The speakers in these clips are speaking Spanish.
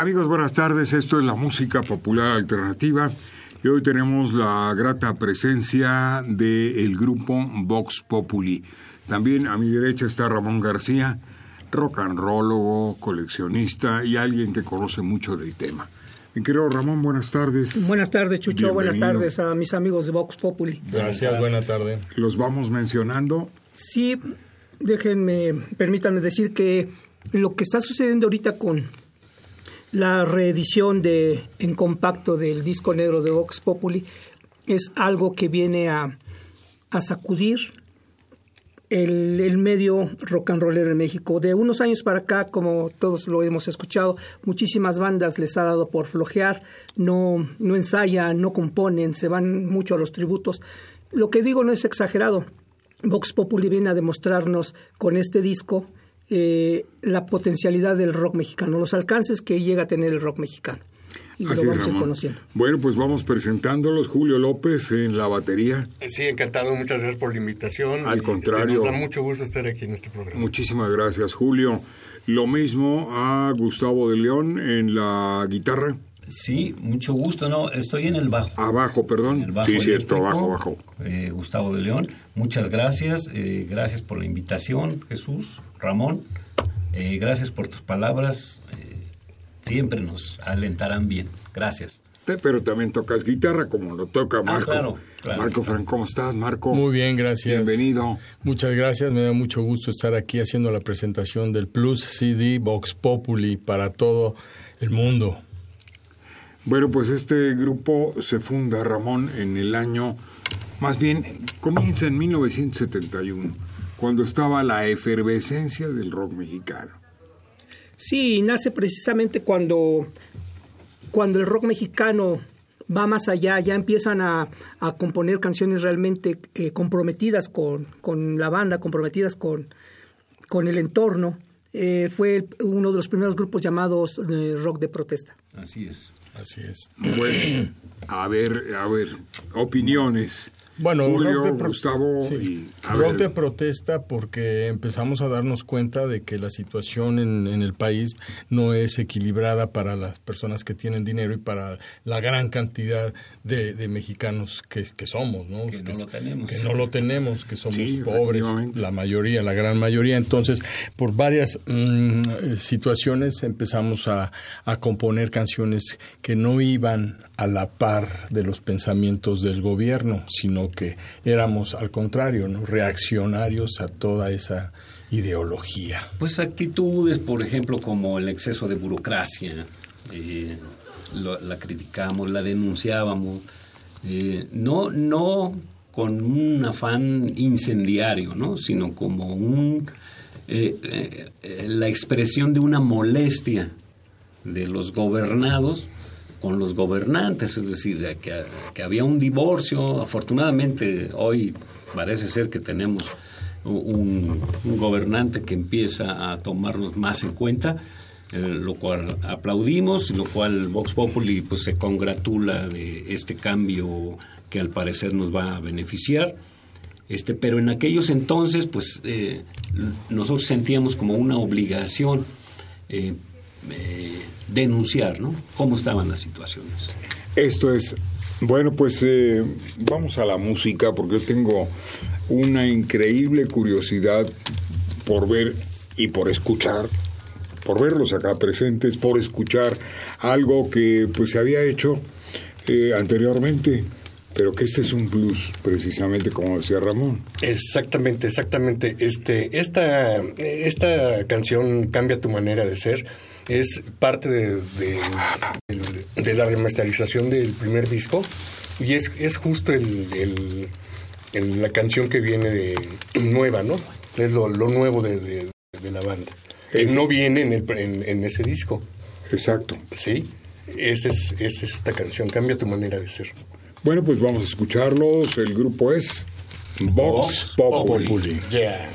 Amigos, buenas tardes. Esto es la música popular alternativa y hoy tenemos la grata presencia del grupo Vox Populi. También a mi derecha está Ramón García, rock and rollo, coleccionista y alguien que conoce mucho del tema. Mi querido Ramón, buenas tardes. Buenas tardes, Chucho. Buenas tardes a mis amigos de Vox Populi. Gracias, buenas tardes. Los vamos mencionando. Sí, déjenme, permítanme decir que lo que está sucediendo ahorita con la reedición de en compacto del disco negro de Vox Populi es algo que viene a, a sacudir el, el, medio rock and roller en México. De unos años para acá, como todos lo hemos escuchado, muchísimas bandas les ha dado por flojear, no, no ensayan, no componen, se van mucho a los tributos. Lo que digo no es exagerado. Vox Populi viene a demostrarnos con este disco eh, la potencialidad del rock mexicano, los alcances que llega a tener el rock mexicano. Y Así lo vamos es, a ir conociendo. Bueno, pues vamos presentándolos. Julio López en la batería. Sí, encantado. Muchas gracias por la invitación. Al Y, contrario. este, nos da mucho gusto estar aquí en este programa. Muchísimas gracias, Julio. Lo mismo a Gustavo de León en la guitarra. Sí, mucho gusto. No, estoy en el bajo. Abajo, perdón. En el bajo sí, cierto, abajo, abajo. eh, Gustavo de León. Muchas gracias. eh, gracias por la invitación, Jesús, Ramón. Eh, gracias por tus palabras. eh, siempre nos alentarán bien. Gracias. Pero también tocas guitarra como lo toca Marco. Ah, claro, claro. Marco Frank, ¿cómo estás, Marco? Muy bien, gracias. Bienvenido. Muchas gracias, me da mucho gusto estar aquí haciendo la presentación del Plus CD Vox Populi para todo el mundo. Bueno, pues este grupo se funda, Ramón, en el año, más bien, comienza en 1971, cuando estaba la efervescencia del rock mexicano. Sí, nace precisamente cuando, cuando el rock mexicano va más allá, ya empiezan a, a componer canciones realmente eh, comprometidas con, con la banda, comprometidas con, con el entorno. Eh, fue uno de los primeros grupos llamados eh, rock de protesta. Así es. Así es. Bueno, a ver, a ver, opiniones. Bueno, Julio, rock de pro- Gustavo sí. y... rock de protesta porque empezamos a darnos cuenta de que la situación en, en el país no es equilibrada para las personas que tienen dinero y para la gran cantidad de, de mexicanos que, que somos, ¿no? Que no lo tenemos. Que no lo tenemos, que somos Sí, pobres, la mayoría, la gran mayoría. Entonces, por varias mm, eh, situaciones empezamos a, a componer canciones que no iban a la par de los pensamientos del gobierno, sino que éramos al contrario, ¿no? reaccionarios a toda esa ideología. Pues actitudes, por ejemplo, como el exceso de burocracia, eh, la criticamos, la denunciábamos, eh, no, no con un afán incendiario, ¿no? sino como un, eh, la expresión de una molestia de los gobernados con los gobernantes, es decir, de que, había un divorcio. Afortunadamente hoy parece ser que tenemos un, un gobernante que empieza a tomarnos más en cuenta, eh, lo cual aplaudimos lo cual Vox Populi pues, se congratula de este cambio que al parecer nos va a beneficiar. Este, pero en aquellos entonces, pues eh, nosotros sentíamos como una obligación eh, eh, denunciar, ¿no? Cómo estaban las situaciones. Esto es, bueno, pues eh, vamos a la música porque yo tengo una increíble curiosidad por ver y por escuchar, por verlos acá presentes, por escuchar algo que pues se había hecho eh, anteriormente, pero que este es un plus, precisamente como decía Ramón. Exactamente, exactamente. Este, esta, esta canción Cambia tu manera de ser es parte de, de- la remasterización del primer disco y es, es justo el, el- el- la canción que viene de nueva, ¿no? Es lo, lo nuevo de, de- de la banda. Que Es- no viene en, el, en, en ese disco, Exacto. ¿sí? Esa es, esa es esta canción, Cambia tu manera de ser. Bueno, pues vamos a escucharlos. El grupo es Vox Vox Populi. Populi. Yeah.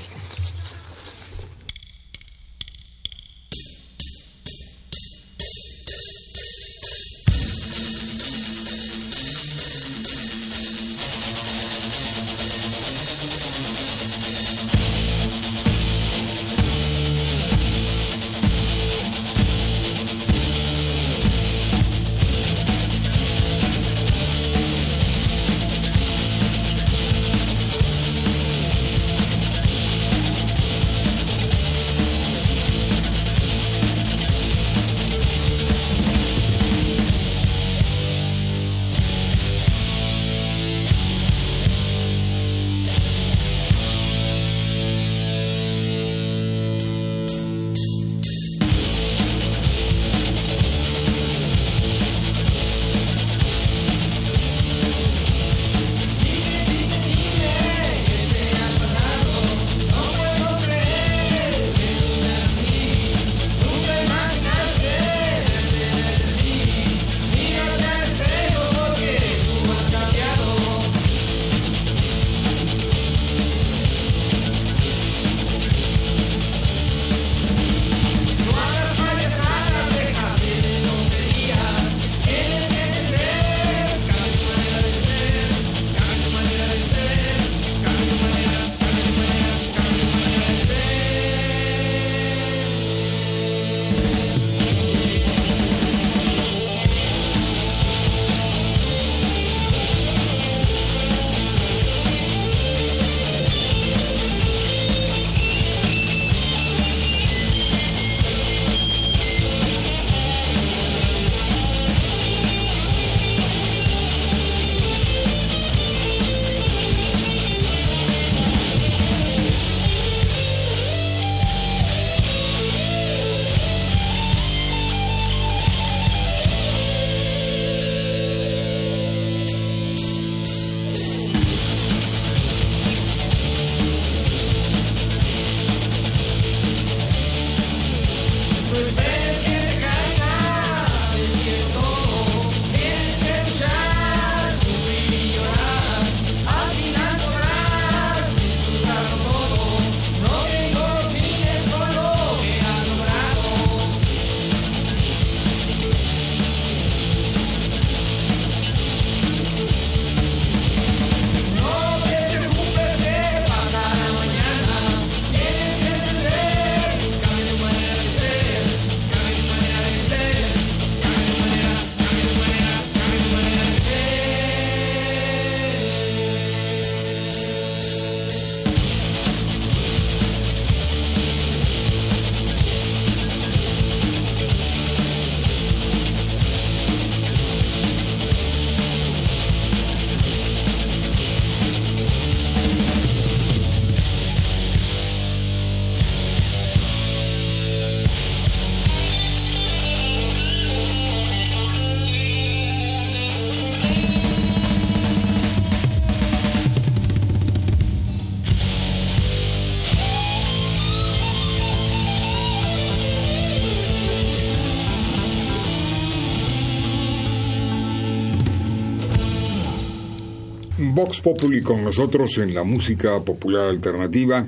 Vox Populi con nosotros en la música popular alternativa.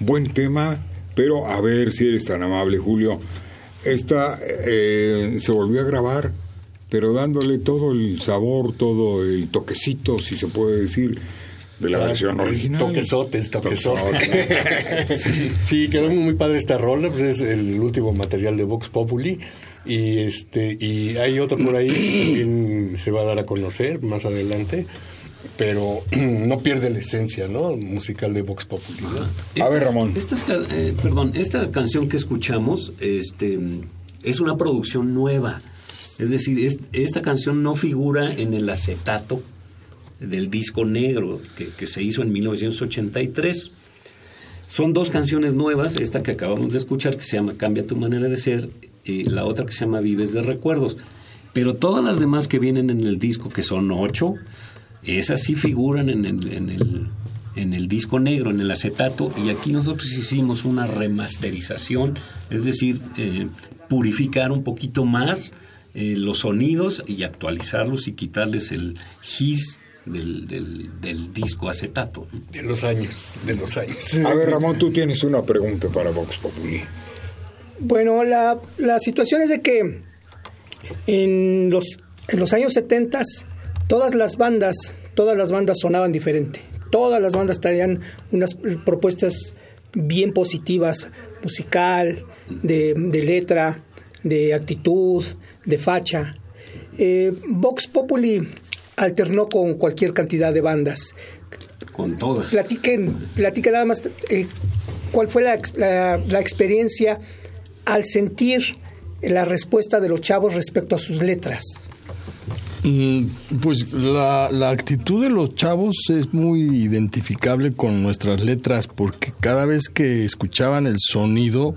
Buen tema, pero a ver si eres tan amable, Julio. Esta eh, se volvió a grabar, pero dándole todo el sabor, todo el toquecito, si se puede decir, de la versión original. Toquesotes, toquesotes. Toquesotes. sí, sí, quedó muy padre esta rola, pues es el último material de Vox Populi. Y este, y hay otro por ahí que también se va a dar a conocer más adelante, pero no pierde la esencia, ¿no? Musical de Vox Populi. ¿no? A ver, Ramón. Estas ca- eh, perdón, esta canción que escuchamos este, es una producción nueva. Es decir, es- esta canción no figura en el acetato del disco negro que, que se hizo en 1983. Son dos canciones nuevas, esta que acabamos de escuchar que se llama Cambia tu manera de ser y la otra que se llama Vives de recuerdos. Pero todas las demás que vienen en el disco, que son ocho, esas sí figuran en el, en el, en el disco negro, en el acetato, y aquí nosotros hicimos una remasterización, es decir, eh, purificar un poquito más eh, los sonidos y actualizarlos y quitarles el his del, del, disco acetato. De los años, de los años. A ver, Ramón, tú tienes una pregunta para Vox Populi. Bueno, la, la situación es de que en los, en los años 70 todas las bandas, todas las bandas sonaban diferente. Todas las bandas traían unas propuestas bien positivas, musical, de, de letra, de actitud, de facha. Eh, Vox Populi alternó con cualquier cantidad de bandas. Con todas. Platiquen, platiquen nada más eh, cuál fue la, la experiencia al sentir la respuesta de los chavos respecto a sus letras. Mm, pues la, actitud de los chavos es muy identificable con nuestras letras porque cada vez que escuchaban el sonido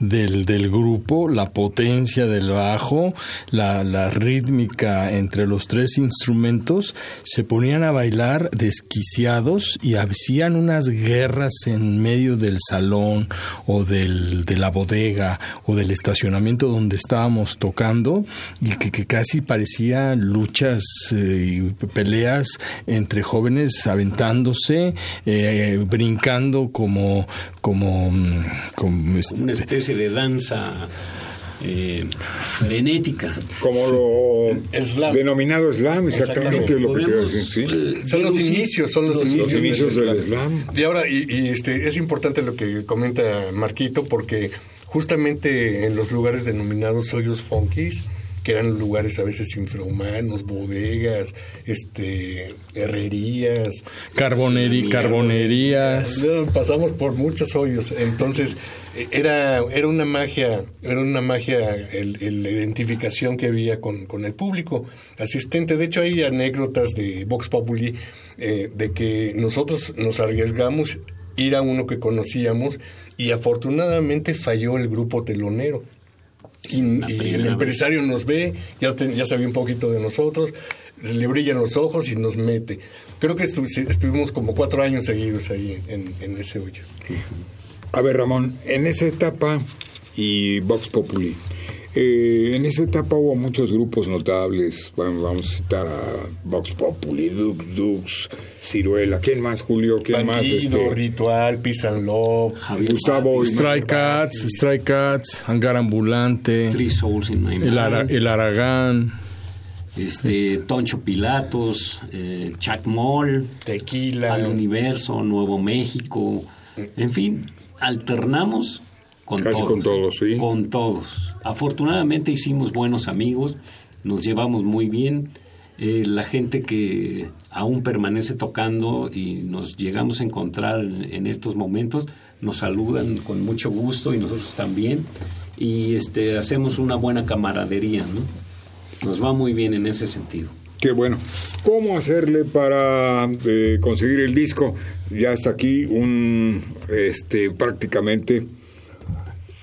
del, grupo, la potencia del bajo, la, la, rítmica entre los tres instrumentos, se ponían a bailar desquiciados y hacían unas guerras en medio del salón o del, de la bodega o del estacionamiento donde estábamos tocando y que, que casi parecía lucha muchas eh, peleas entre jóvenes aventándose, eh, brincando como, como, mm, como este, una especie de danza. Eh, frenética. Como lo denominado slam, exactamente lo que decir. son los inicios, son los, inicios, del, slam. Y ahora, y, este, es importante lo que comenta Marquito, porque justamente en los lugares denominados hoyos funkies, que eran lugares a veces infrahumanos, bodegas, este, herrerías, carbonerías. Pasamos por muchos hoyos, entonces era, era una magia, era una magia el, la identificación que había con, con, el público asistente. De hecho, hay anécdotas de Vox Populi eh, de que nosotros nos arriesgamos ir a uno que conocíamos y afortunadamente falló el grupo telonero y, el empresario nos ve, ya, ya sabía un poquito de nosotros, le brillan los ojos y nos mete. Creo que estuvimos como cuatro años seguidos ahí en, ese hoyo. A ver, Ramón, en esa etapa y Vox Populi, eh, en esa etapa hubo muchos grupos notables. Bueno, vamos a citar a Vox Populi, Dux Dux, Ciruela. ¿Quién más, Julio? ¿Quién más? Este? Ritual, Pisan Love, Gustavo. Strike Cats, Strike Cats, Hangar Ambulante. el, el Aragán. Este, Toncho Pilatos, eh, Chuck Moll, Tequila, Al Universo, Nuevo México, en fin, alternamos con Casi todos. con todos, sí. Con todos. Afortunadamente hicimos buenos amigos, nos llevamos muy bien. Eh, la gente que aún permanece tocando y nos llegamos a encontrar en, estos momentos nos saludan con mucho gusto y nosotros también y este hacemos una buena camaradería, ¿no? Nos va muy bien en ese sentido. Qué bueno. ¿Cómo hacerle para eh, conseguir el disco? Ya está aquí un este prácticamente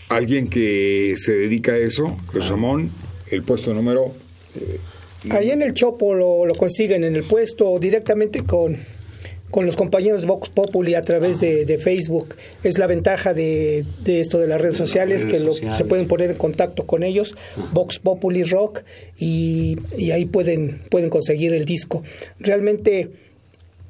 alguien que se dedica a eso, Ramón, el puesto número... Eh, Ahí en el Chopo lo, consiguen en el puesto directamente con, con los compañeros de Vox Populi a través de, Facebook. Es la ventaja de, esto de las redes sociales, que se pueden poner en contacto con ellos, Vox Populi Rock, y, y ahí pueden, pueden conseguir el disco. Realmente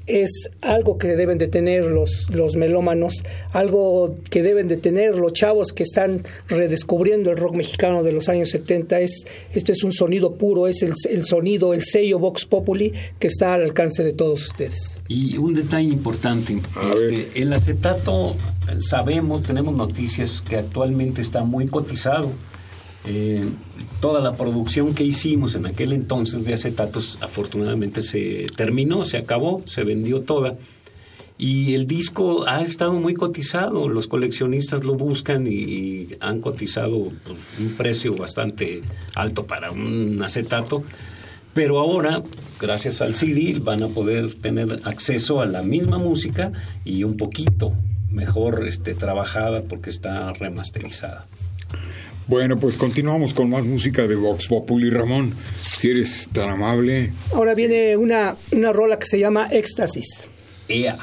es algo que deben de tener los, los melómanos, algo que deben de tener los chavos que están redescubriendo el rock mexicano de los años 70. Es, este es un sonido puro, es el, el sonido, el sello Vox Populi que está al alcance de todos ustedes. Y un detalle importante, este, el acetato sabemos, tenemos noticias que actualmente está muy cotizado eh, toda la producción que hicimos en aquel entonces de acetatos afortunadamente se terminó, se acabó, se vendió toda. Y el disco ha estado muy cotizado, los coleccionistas lo buscan y, han cotizado pues, un precio bastante alto para un acetato. Pero ahora, gracias al CD, van a poder tener acceso a la misma música y un poquito mejor este, trabajada porque está remasterizada. Bueno, pues continuamos con más música de Vox Populi. Ramón, si eres tan amable. Ahora viene una, una rola que se llama Éxtasis. Ea.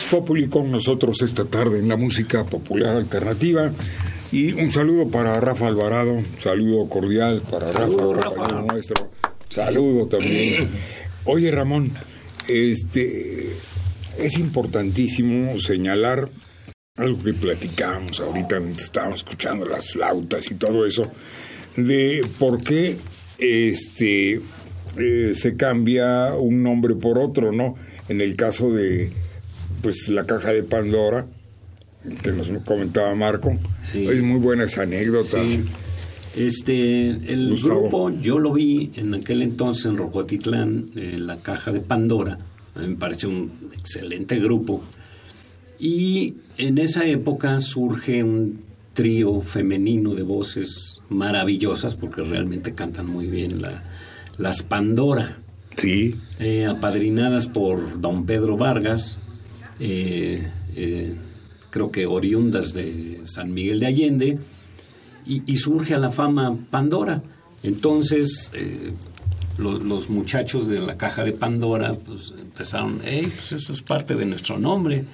Vox Populi con nosotros esta tarde en la música popular alternativa. Y un saludo para Rafa Alvarado, un saludo cordial para Saludo, Rafa, Rafa. nuestro. Saludo también. Oye, Ramón, este es importantísimo señalar algo que platicábamos ahorita mientras estábamos escuchando las flautas y todo eso, de por qué este eh, se cambia un nombre por otro, ¿no? En el caso de pues la caja de Pandora, que nos comentaba Marco, Sí. es muy buena esa anécdota. Sí. Este, el Gustavo. grupo, yo lo vi en aquel entonces en Rocotitlán, en la caja de Pandora. A mí me pareció un excelente grupo. Y en esa época surge un trío femenino de voces maravillosas, porque realmente cantan muy bien la- las Pandora, Sí, eh, apadrinadas por don Pedro Vargas, eh, eh, creo que oriundas de San Miguel de Allende, y, surge a la fama Pandora. Entonces, eh, lo- los muchachos de la caja de Pandora pues, empezaron, hey, pues eso es parte de nuestro nombre.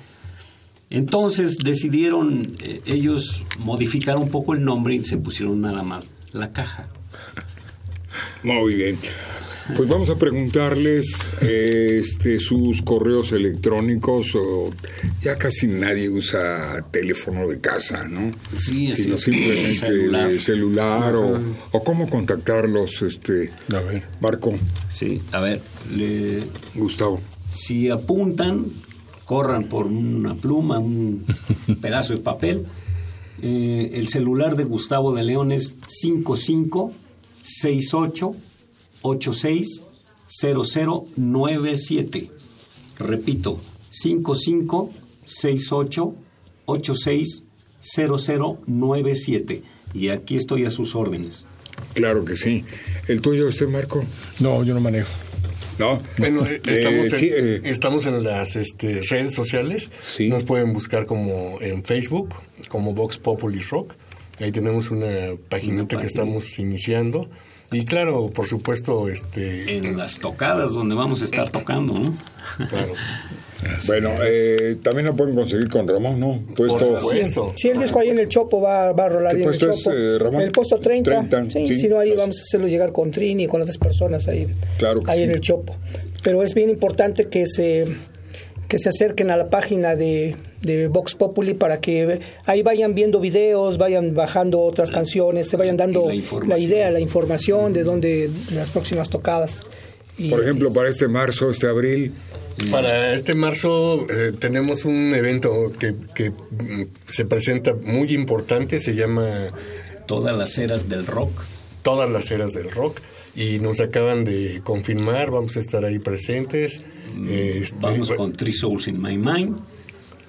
Entonces decidieron ellos modificar un poco el nombre y se pusieron nada más la caja. muy bien. Pues vamos a preguntarles este, sus correos electrónicos. O ya casi nadie usa teléfono de casa, ¿no? Sí, Sino sí. simplemente celular, Celular. o, o cómo contactarlos, este, A ver. Marco, Sí, a ver, le- Gustavo. si apuntan, corran por una pluma, un pedazo de papel. Eh, el celular de Gustavo de León es 55 68 86 0097. Repito, 55 68 86 0097. Y aquí estoy a sus órdenes. Claro que sí. ¿El tuyo, este Marco? No, yo no manejo. No. Bueno, eh, estamos, en, sí, eh, estamos en las este, redes sociales. Sí. Nos pueden buscar como en Facebook, como Vox Populi Rock. Ahí tenemos una paginita página. que estamos iniciando. Y claro, por supuesto, este, En las tocadas donde vamos a estar tocando, ¿no? claro, bueno, eh, también lo pueden conseguir con Ramón, ¿no? por Puesto- supuesto. Sí, el disco ahí en el Chopo va, va a rolar ¿Qué ahí en el puesto es, Chopo. eh, Ramón? En el puesto 30. 30, sí, sí. si no, ahí vamos a hacerlo llegar con Trini y con otras personas ahí, Claro que ahí sí. en el Chopo. Pero es bien importante que se, que se acerquen a la página de, de Vox Populi para que ahí vayan viendo videos, vayan bajando otras canciones, se vayan dando la idea, la información de dónde de las próximas tocadas. Y- Por ejemplo, para este marzo, este abril, Para este marzo eh, tenemos un evento que, que, mm, se presenta muy importante, se llama Todas las eras del rock. Todas las eras del rock y nos acaban de confirmar, vamos a estar ahí presentes. Este, Vamos con Three Souls in My Mind.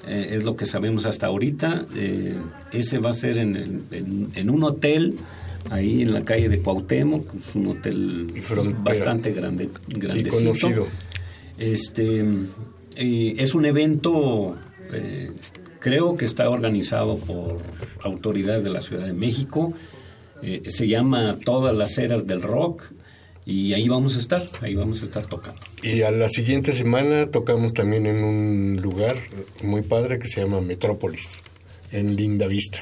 Eh, es lo que sabemos hasta ahorita. Eh, ese va a ser en, el- en- en un hotel, ahí en la calle de Cuauhtémoc. Es un hotel Frontera. bastante grande, grandecito. conocido. Este, eh, es un evento, eh, creo que está organizado por autoridades de la Ciudad de México. Se llama Todas las eras del rock. Y ahí vamos a estar, ahí vamos a estar tocando. Y a la siguiente semana tocamos también en un lugar muy padre que se llama Metrópolis, en Linda Vista.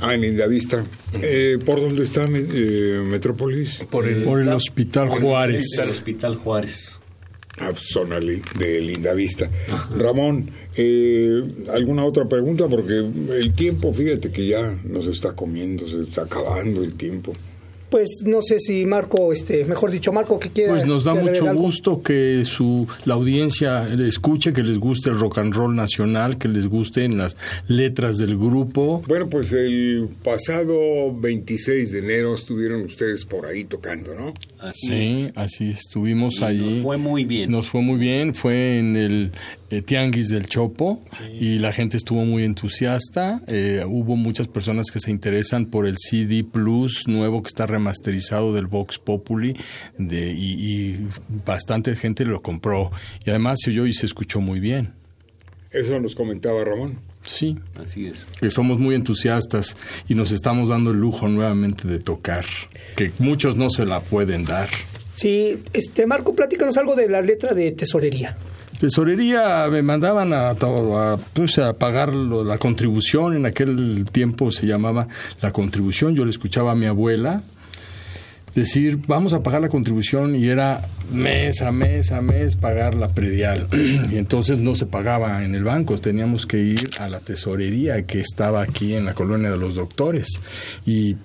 ah, en Lindavista. Eh, ¿Por dónde está eh, Metrópolis? Por el, Por el Hospital Juárez. El Hospital Juárez. Ah, zona de Lindavista. Ramón, eh, ¿alguna otra pregunta? Porque el tiempo, fíjate que ya nos está comiendo, se está acabando el tiempo. Pues no sé si Marco, este, mejor dicho, Marco, que quiera. Pues nos da mucho algo. gusto que su la audiencia escuche, que les guste el rock and roll nacional, que les gusten las letras del grupo. Bueno, pues el pasado 26 de enero estuvieron ustedes por ahí tocando, ¿no? Así Sí, así estuvimos Y allí. nos fue muy bien. Nos fue muy bien, fue en el eh, Tianguis del Chopo y la gente estuvo muy entusiasta. Eh, hubo muchas personas que se interesan por el CD Plus nuevo que está remasterizado del Vox Populi de, y, y bastante gente lo compró. Y además se oyó y se escuchó muy bien. Eso nos comentaba Ramón. Sí, Así es. que somos muy entusiastas y nos estamos dando el lujo nuevamente de tocar, que muchos no se la pueden dar. Sí, este, Marco, platícanos algo de la letra de tesorería. Tesorería me mandaban a, a, pues, a pagar la contribución, en aquel tiempo se llamaba la contribución, yo le escuchaba a mi abuela decir vamos a pagar la contribución y era mes a mes a mes pagar la predial. Y entonces no se pagaba en el banco, teníamos que ir a la tesorería que estaba aquí en la colonia de los doctores. Y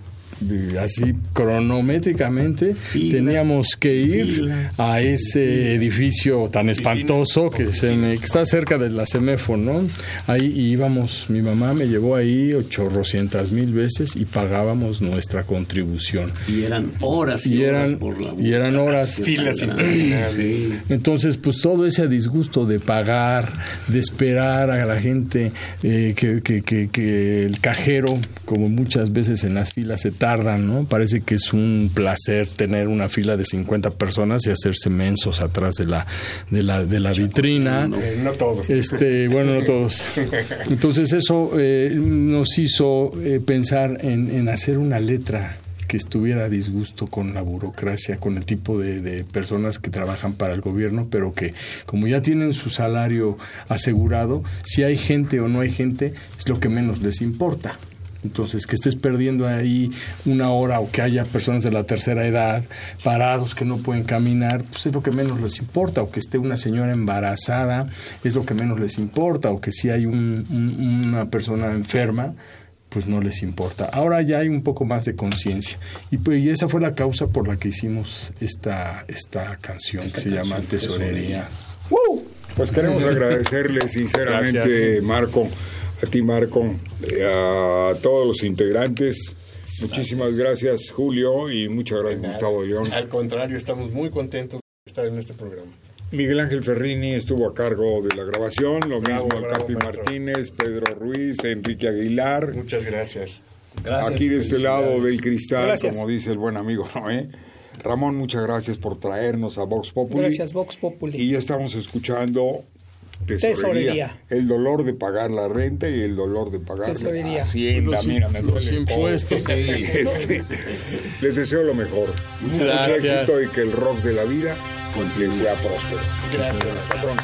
así cronométricamente Filas, teníamos que ir filas. a ese edificio tan espantoso que, se me- está cerca de la Semefo, ¿no? Ahí íbamos, mi mamá me llevó ahí ochorrocientas mil veces y pagábamos nuestra contribución. Y eran horas y, Y horas eran- por la y eran horas. Filas. Sí. Entonces, pues todo ese disgusto de pagar, de esperar a la gente, eh, que, que- que- que el cajero, como muchas veces en las filas se tardan, ¿no? Parece que es un placer tener una fila de 50 personas y hacerse mensos atrás de la, de la, de la vitrina. No todos. Este, bueno, no todos. Entonces eso eh, nos hizo eh, pensar en, en hacer una letra que estuviera a disgusto con la burocracia, con el tipo de, de personas que trabajan para el gobierno, pero que como ya tienen su salario asegurado, si hay gente o no hay gente, es lo que menos les importa. Entonces, que estés perdiendo ahí una hora o que haya personas de la tercera edad parados que no pueden caminar, pues es lo que menos les importa, o que esté una señora embarazada, es lo que menos les importa, o que si hay una persona enferma, pues no les importa. Ahora ya hay un poco más de conciencia. Y pues esa fue la causa por la que hicimos esta, esta canción que se llama Tesorería. Pues queremos agradecerle sinceramente, Marco, a ti, Marco, eh, a todos los integrantes. Muchísimas gracias. Julio, y muchas gracias, Gustavo León. Al contrario, estamos muy contentos de estar en este programa. Miguel Ángel Ferrini estuvo a cargo de la grabación, lo mismo Capi Martínez, Pedro Ruiz, Enrique Aguilar. Muchas gracias. Aquí de este lado del cristal, como dice el buen amigo Noé. Ramón, muchas gracias por traernos a Vox Populi. Gracias, Vox Populi. Y ya estamos escuchando tesorería. El dolor de pagar la renta y el dolor de pagar tesorería. la hacienda. Mira, me los impuestos. Este, les deseo lo mejor. Mucho éxito y que el rock de la vida les sea próspero. Gracias. Hasta pronto.